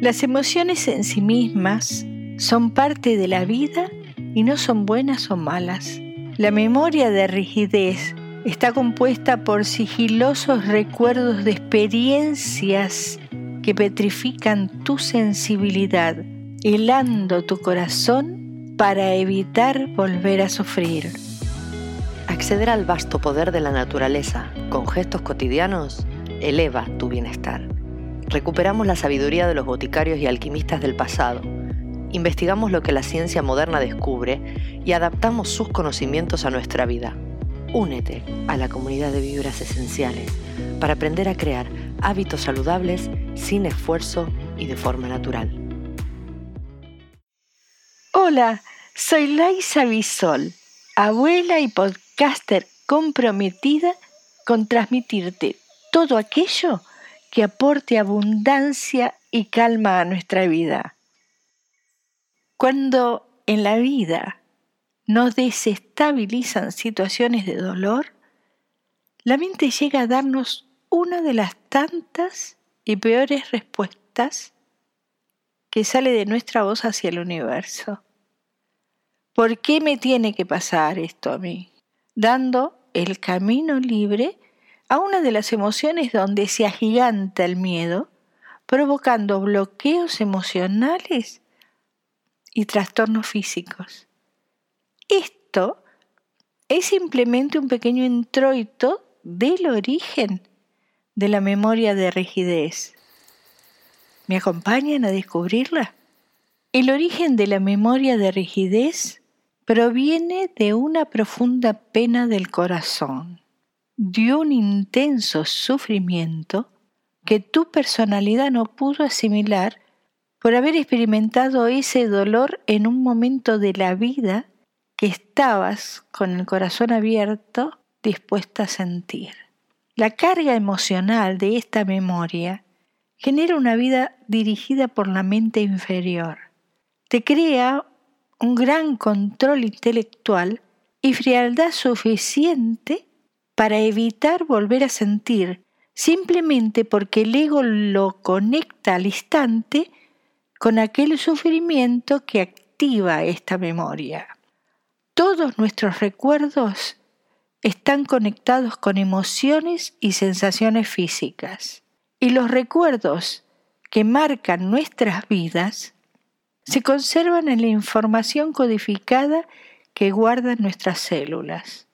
Las emociones en sí mismas son parte de la vida y no son buenas o malas. La memoria de rigidez está compuesta por sigilosos recuerdos de experiencias que petrifican tu sensibilidad, helando tu corazón para evitar volver a sufrir. Acceder al vasto poder de la naturaleza con gestos cotidianos eleva tu bienestar. Recuperamos la sabiduría de los boticarios y alquimistas del pasado, investigamos lo que la ciencia moderna descubre y adaptamos sus conocimientos a nuestra vida. Únete a la comunidad de vibras esenciales para aprender a crear hábitos saludables sin esfuerzo y de forma natural. Hola, soy Laisa Bisol, abuela y podcaster comprometida con transmitirte todo aquello que aporte abundancia y calma a nuestra vida. Cuando en la vida nos desestabilizan situaciones de dolor, la mente llega a darnos una de las tantas y peores respuestas que sale de nuestra voz hacia el universo. ¿Por qué me tiene que pasar esto a mí? Dando el camino libre a una de las emociones donde se agiganta el miedo, provocando bloqueos emocionales y trastornos físicos. Esto es simplemente un pequeño introito del origen de la memoria de rigidez. ¿Me acompañan a descubrirla? El origen de la memoria de rigidez proviene de una profunda pena del corazón de un intenso sufrimiento que tu personalidad no pudo asimilar por haber experimentado ese dolor en un momento de la vida que estabas con el corazón abierto dispuesta a sentir. La carga emocional de esta memoria genera una vida dirigida por la mente inferior. Te crea un gran control intelectual y frialdad suficiente para evitar volver a sentir, simplemente porque el ego lo conecta al instante con aquel sufrimiento que activa esta memoria. Todos nuestros recuerdos están conectados con emociones y sensaciones físicas. Y los recuerdos que marcan nuestras vidas se conservan en la información codificada que guardan nuestras células.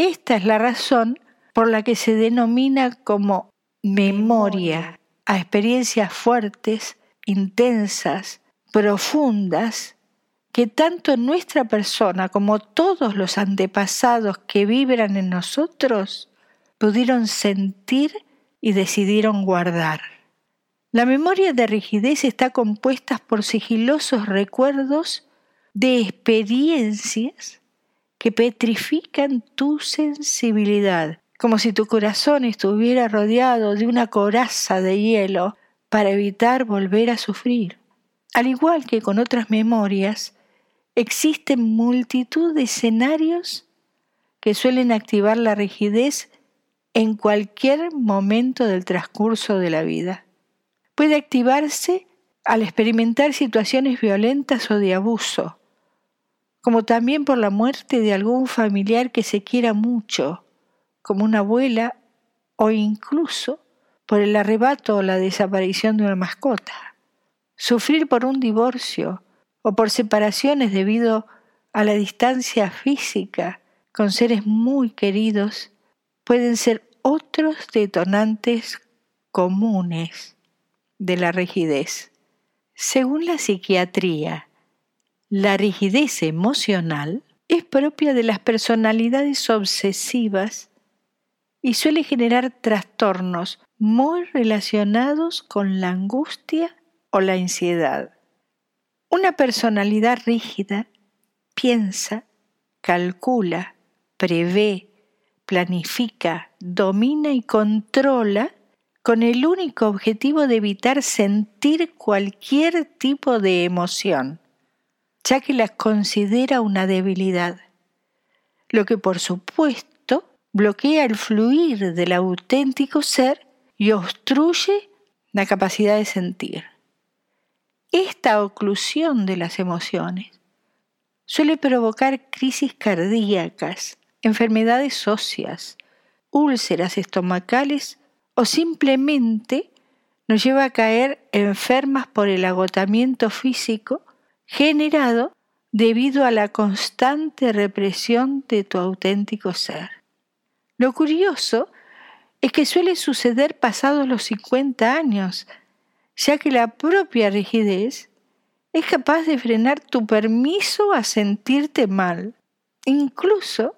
Esta es la razón por la que se denomina como memoria a experiencias fuertes, intensas, profundas, que tanto nuestra persona como todos los antepasados que vibran en nosotros pudieron sentir y decidieron guardar. La memoria de rigidez está compuesta por sigilosos recuerdos de experiencias que petrifican tu sensibilidad, como si tu corazón estuviera rodeado de una coraza de hielo para evitar volver a sufrir. Al igual que con otras memorias, existen multitud de escenarios que suelen activar la rigidez en cualquier momento del transcurso de la vida. Puede activarse al experimentar situaciones violentas o de abuso, como también por la muerte de algún familiar que se quiera mucho, como una abuela, o incluso por el arrebato o la desaparición de una mascota. Sufrir por un divorcio o por separaciones debido a la distancia física con seres muy queridos pueden ser otros detonantes comunes de la rigidez. Según la psiquiatría, la rigidez emocional es propia de las personalidades obsesivas y suele generar trastornos muy relacionados con la angustia o la ansiedad. Una personalidad rígida piensa, calcula, prevé, planifica, domina y controla con el único objetivo de evitar sentir cualquier tipo de emoción ya que las considera una debilidad, lo que por supuesto bloquea el fluir del auténtico ser y obstruye la capacidad de sentir. Esta oclusión de las emociones suele provocar crisis cardíacas, enfermedades óseas, úlceras estomacales o simplemente nos lleva a caer enfermas por el agotamiento físico generado debido a la constante represión de tu auténtico ser. Lo curioso es que suele suceder pasados los 50 años, ya que la propia rigidez es capaz de frenar tu permiso a sentirte mal. Incluso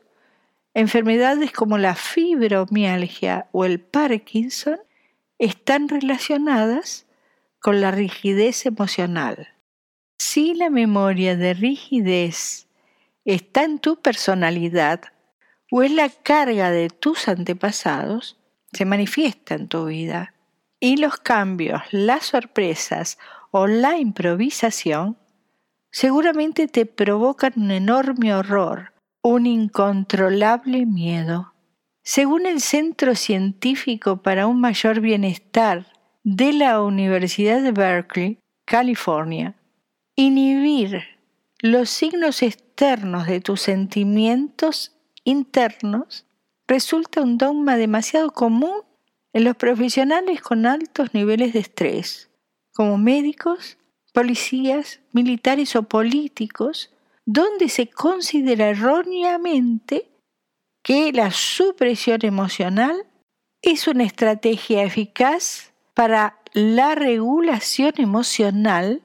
enfermedades como la fibromialgia o el Parkinson están relacionadas con la rigidez emocional. Si la memoria de rigidez está en tu personalidad o es la carga de tus antepasados, se manifiesta en tu vida. Y los cambios, las sorpresas o la improvisación seguramente te provocan un enorme horror, un incontrolable miedo. Según el Centro Científico para un Mayor Bienestar de la Universidad de Berkeley, California, inhibir los signos externos de tus sentimientos internos resulta un dogma demasiado común en los profesionales con altos niveles de estrés, como médicos, policías, militares o políticos, donde se considera erróneamente que la supresión emocional es una estrategia eficaz para la regulación emocional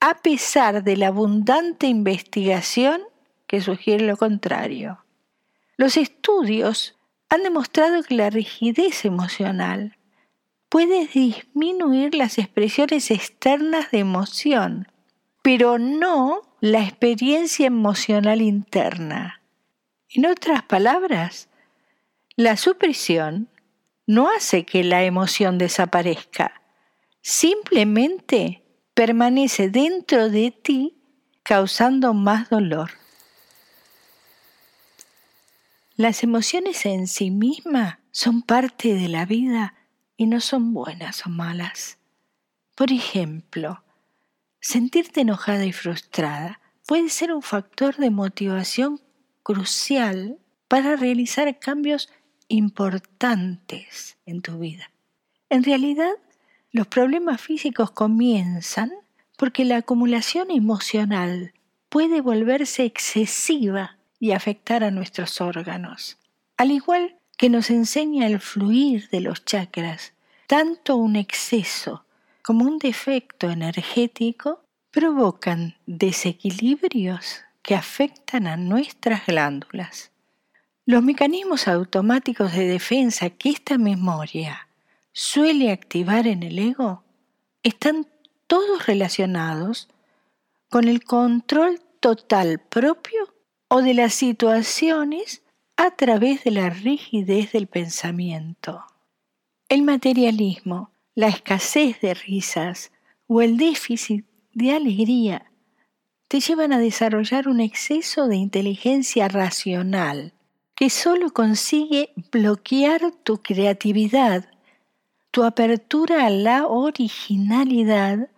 a pesar de la abundante investigación que sugiere lo contrario. Los estudios han demostrado que la rigidez emocional puede disminuir las expresiones externas de emoción, pero no la experiencia emocional interna. En otras palabras, la supresión no hace que la emoción desaparezca, simplemente permanece dentro de ti causando más dolor. Las emociones en sí mismas son parte de la vida y no son buenas o malas. Por ejemplo, sentirte enojada y frustrada puede ser un factor de motivación crucial para realizar cambios importantes en tu vida. En realidad, los problemas físicos comienzan porque la acumulación emocional puede volverse excesiva y afectar a nuestros órganos. Al igual que nos enseña el fluir de los chakras, tanto un exceso como un defecto energético provocan desequilibrios que afectan a nuestras glándulas. Los mecanismos automáticos de defensa que esta memoria suele activar en el ego están todos relacionados con el control total propio o de las situaciones a través de la rigidez del pensamiento. El materialismo, la escasez de risas o el déficit de alegría te llevan a desarrollar un exceso de inteligencia racional que solo consigue bloquear tu creatividad tu apertura a la originalidad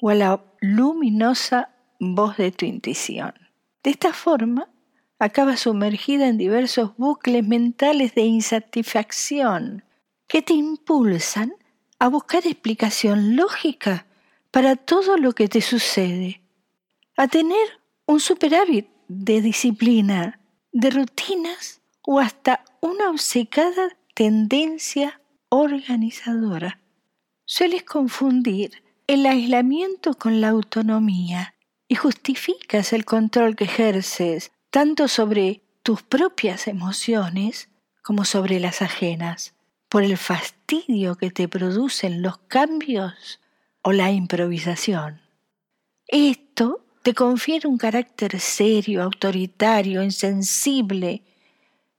o a la luminosa voz de tu intuición. De esta forma, acabas sumergida en diversos bucles mentales de insatisfacción que te impulsan a buscar explicación lógica para todo lo que te sucede, a tener un superávit de disciplina, de rutinas o hasta una obcecada tendencia organizadora. Sueles confundir el aislamiento con la autonomía y justificas el control que ejerces tanto sobre tus propias emociones como sobre las ajenas, por el fastidio que te producen los cambios o la improvisación. Esto te confiere un carácter serio, autoritario, insensible,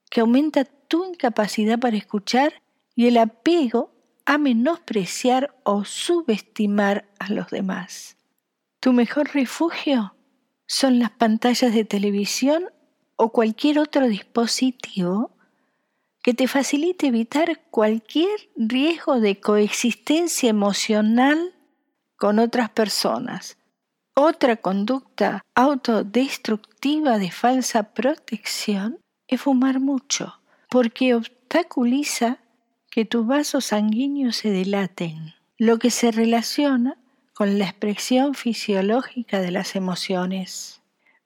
que aumenta tu incapacidad para escuchar y el apego a menospreciar o subestimar a los demás. Tu mejor refugio son las pantallas de televisión o cualquier otro dispositivo que te facilite evitar cualquier riesgo de coexistencia emocional con otras personas. Otra conducta autodestructiva de falsa protección es fumar mucho, porque obstaculiza que tus vasos sanguíneos se dilaten, lo que se relaciona con la expresión fisiológica de las emociones.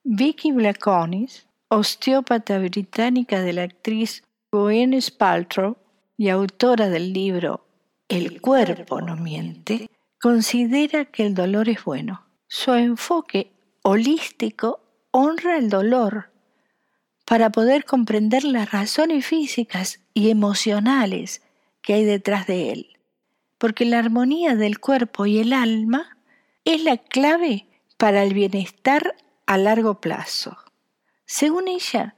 Vicky Blaconis, osteópata británica de la actriz Gwyneth Paltrow y autora del libro El cuerpo no miente, considera que el dolor es bueno. Su enfoque holístico honra el dolor para poder comprender las razones físicas y emocionales que hay detrás de él porque la armonía del cuerpo y el alma es la clave para el bienestar a largo plazo. Según ella,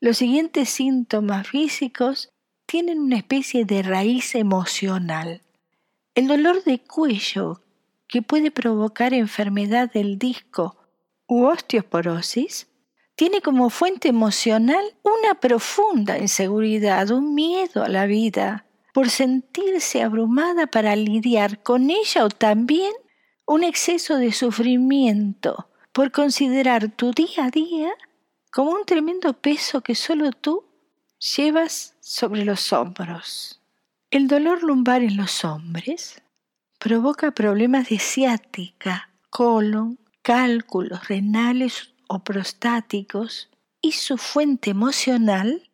los siguientes síntomas físicos tienen una especie de raíz emocional. El dolor de cuello, que puede provocar enfermedad del disco u osteoporosis, tiene como fuente emocional una profunda inseguridad, un miedo a la vida, por sentirse abrumada para lidiar con ella o también un exceso de sufrimiento por considerar tu día a día como un tremendo peso que solo tú llevas sobre los hombros. El dolor lumbar en los hombres provoca problemas de ciática, colon, cálculos renales o prostáticos y su fuente emocional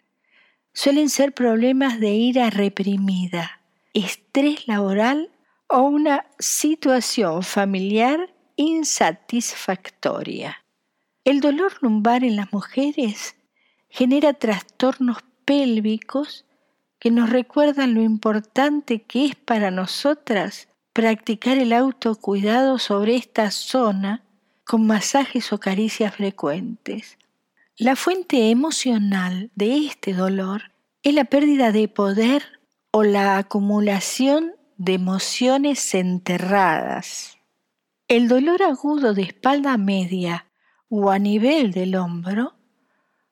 suelen ser problemas de ira reprimida, estrés laboral o una situación familiar insatisfactoria. El dolor lumbar en las mujeres genera trastornos pélvicos que nos recuerdan lo importante que es para nosotras practicar el autocuidado sobre esta zona con masajes o caricias frecuentes. La fuente emocional de este dolor es la pérdida de poder o la acumulación de emociones enterradas. El dolor agudo de espalda media o a nivel del hombro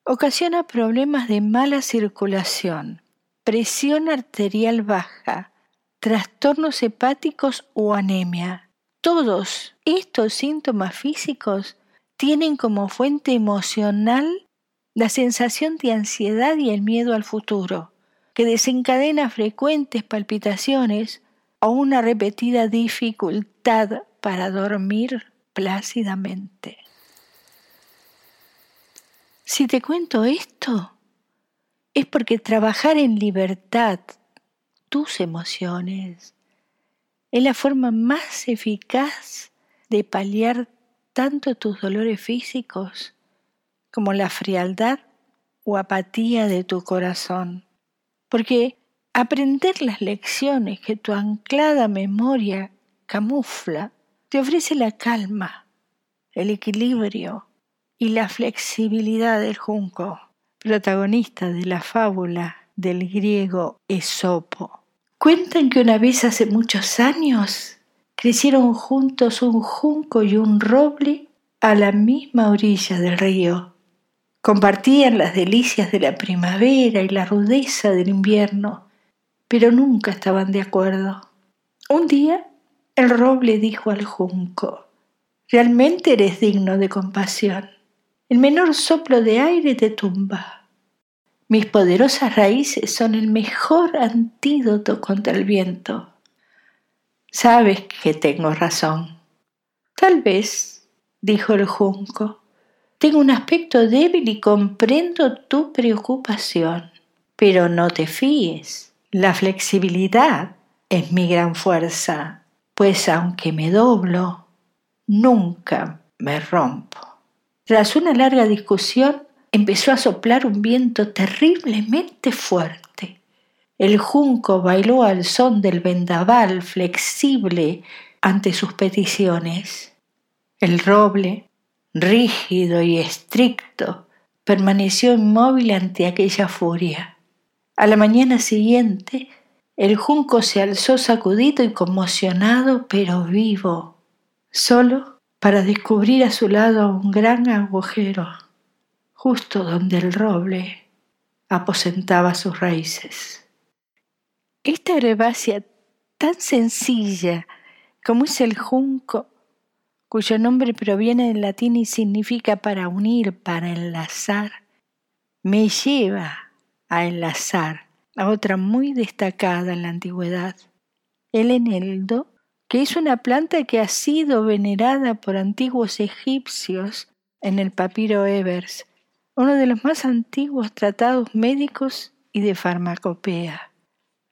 ocasiona problemas de mala circulación, presión arterial baja, trastornos hepáticos o anemia. Todos estos síntomas físicos tienen como fuente emocional la sensación de ansiedad y el miedo al futuro, que desencadena frecuentes palpitaciones o una repetida dificultad para dormir plácidamente. Si te cuento esto, es porque trabajar en libertad tus emociones es la forma más eficaz de paliar tanto tus dolores físicos como la frialdad o apatía de tu corazón. Porque aprender las lecciones que tu anclada memoria camufla te ofrece la calma, el equilibrio y la flexibilidad del junco, protagonista de la fábula del griego Esopo. Cuentan que una vez hace muchos años crecieron juntos un junco y un roble a la misma orilla del río. Compartían las delicias de la primavera y la rudeza del invierno, pero nunca estaban de acuerdo. Un día el roble dijo al junco, realmente eres digno de compasión. El menor soplo de aire te tumba. Mis poderosas raíces son el mejor antídoto contra el viento. Sabes que tengo razón. Tal vez, dijo el junco, tengo un aspecto débil y comprendo tu preocupación, pero no te fíes. La flexibilidad es mi gran fuerza, pues aunque me doblo, nunca me rompo. Tras una larga discusión, empezó a soplar un viento terriblemente fuerte el junco bailó al son del vendaval flexible ante sus peticiones. El roble, rígido y estricto, permaneció inmóvil ante aquella furia. A la mañana siguiente, el junco se alzó sacudido y conmocionado, pero vivo, solo para descubrir a su lado un gran agujero, justo donde el roble aposentaba sus raíces. Esta herbácea tan sencilla como es el junco, cuyo nombre proviene del latín y significa para unir, para enlazar, me lleva a enlazar a otra muy destacada en la antigüedad, el eneldo, que es una planta que ha sido venerada por antiguos egipcios en el papiro Evers, uno de los más antiguos tratados médicos y de farmacopea.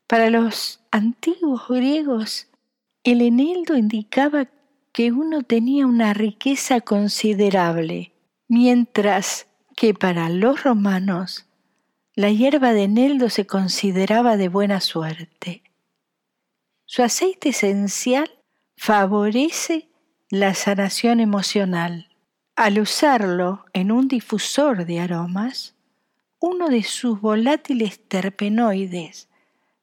Para los antiguos griegos, el eneldo indicaba que uno tenía una riqueza considerable, mientras que para los romanos la hierba de eneldo se consideraba de buena suerte. Su aceite esencial favorece la sanación emocional. Al usarlo en un difusor de aromas, uno de sus volátiles terpenoides,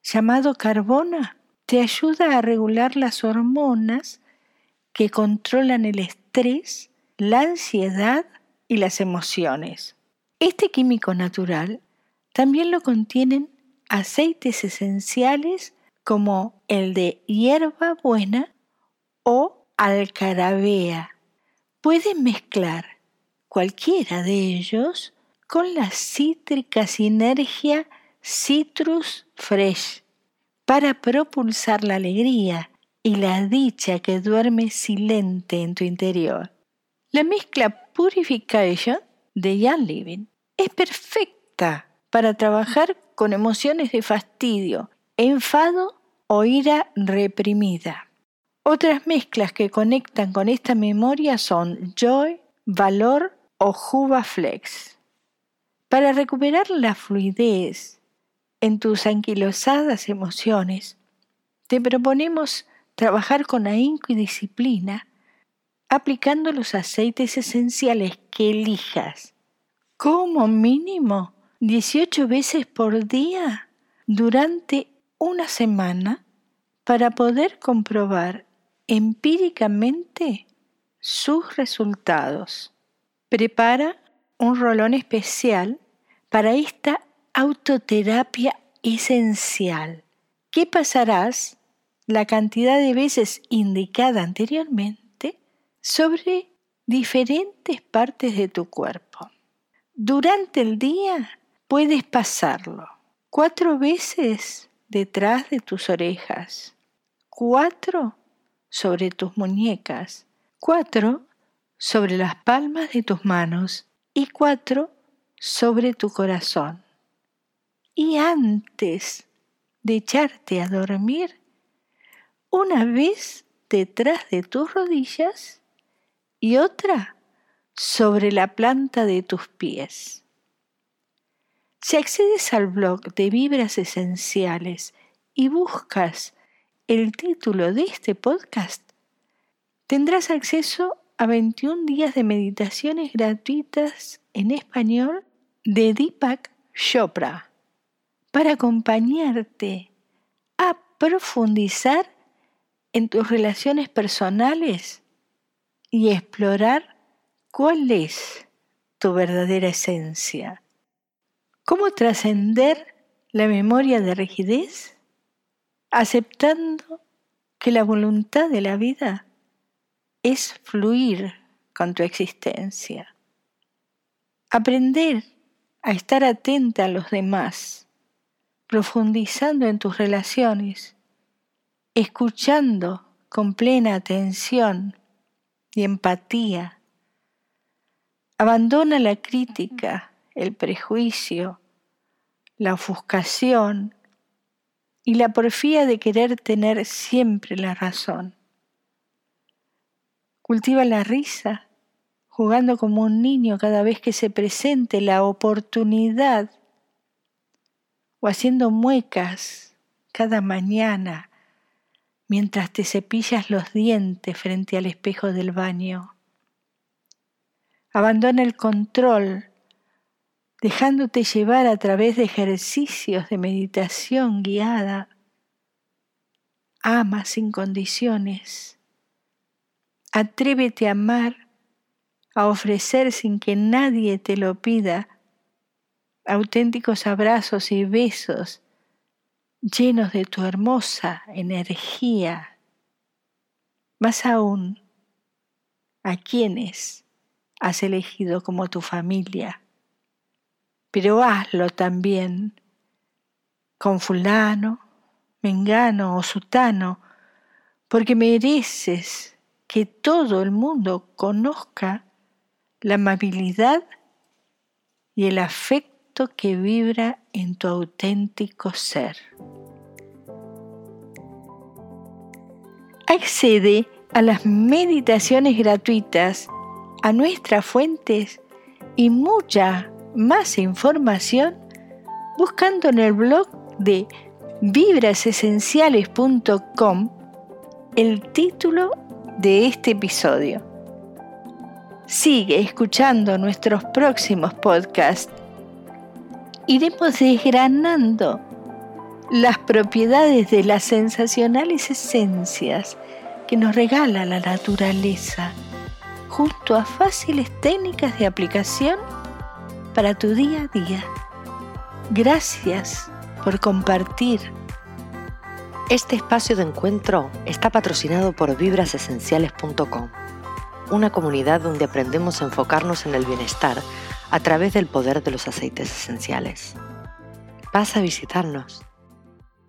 llamado carbona, te ayuda a regular las hormonas que controlan el estrés, la ansiedad y las emociones. Este químico natural también lo contienen aceites esenciales como el de hierba buena o alcarabea. Pueden mezclar cualquiera de ellos con la cítrica sinergia Citrus Fresh para propulsar la alegría y la dicha que duerme silente en tu interior. La mezcla Purification de Jan Living es perfecta para trabajar con emociones de fastidio, enfado o ira reprimida. Otras mezclas que conectan con esta memoria son Joy, Valor o Juba Flex. Para recuperar la fluidez en tus anquilosadas emociones, te proponemos trabajar con ahínco y disciplina, aplicando los aceites esenciales que elijas, como mínimo 18 veces por día durante una semana para poder comprobar empíricamente sus resultados. Prepara un rolón especial para esta autoterapia esencial. ¿Qué pasarás la cantidad de veces indicada anteriormente sobre diferentes partes de tu cuerpo. Durante el día puedes pasarlo cuatro veces detrás de tus orejas, cuatro sobre tus muñecas, cuatro sobre las palmas de tus manos y cuatro sobre tu corazón. Y antes de echarte a dormir, una vez detrás de tus rodillas y otra sobre la planta de tus pies. Si accedes al blog de Vibras Esenciales y buscas el título de este podcast, tendrás acceso a 21 días de meditaciones gratuitas en español de Deepak Chopra para acompañarte a profundizar en tus relaciones personales y explorar cuál es tu verdadera esencia. ¿Cómo trascender la memoria de rigidez? Aceptando que la voluntad de la vida es fluir con tu existencia. Aprender a estar atenta a los demás, profundizando en tus relaciones escuchando con plena atención y empatía. Abandona la crítica, el prejuicio, la ofuscación y la porfía de querer tener siempre la razón. Cultiva la risa, jugando como un niño cada vez que se presente la oportunidad o haciendo muecas cada mañana mientras te cepillas los dientes frente al espejo del baño. Abandona el control, dejándote llevar a través de ejercicios de meditación guiada. Ama sin condiciones. Atrévete a amar, a ofrecer sin que nadie te lo pida auténticos abrazos y besos llenos de tu hermosa energía. Más aún, a quienes has elegido como tu familia. Pero hazlo también con fulano, mengano o sutano, porque mereces que todo el mundo conozca la amabilidad y el afecto que vibra en tu auténtico ser. Accede a las meditaciones gratuitas, a nuestras fuentes y mucha más información buscando en el blog de vibrasesenciales.com el título de este episodio. Sigue escuchando nuestros próximos podcasts. Iremos desgranando las propiedades de las sensacionales esencias que nos regala la naturaleza, junto a fáciles técnicas de aplicación para tu día a día. Gracias por compartir. Este espacio de encuentro está patrocinado por vibrasesenciales.com, una comunidad donde aprendemos a enfocarnos en el bienestar a través del poder de los aceites esenciales. Pasa a visitarnos